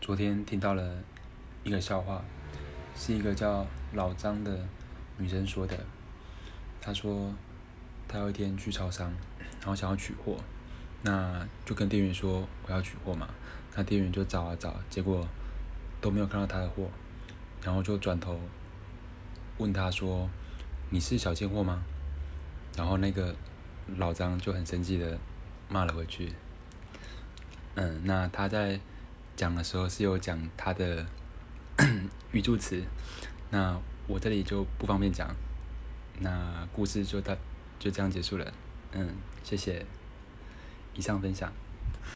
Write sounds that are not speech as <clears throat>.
昨天听到了一个笑话，是一个叫老张的女生说的。她说，她有一天去超商，然后想要取货，那就跟店员说我要取货嘛。那店员就找啊找，结果都没有看到她的货，然后就转头问她说：“你是小贱货吗？”然后那个老张就很生气的骂了回去。嗯，那他在讲的时候是有讲他的 <clears throat> 语助词，那我这里就不方便讲。那故事就到就这样结束了。嗯，谢谢，以上分享。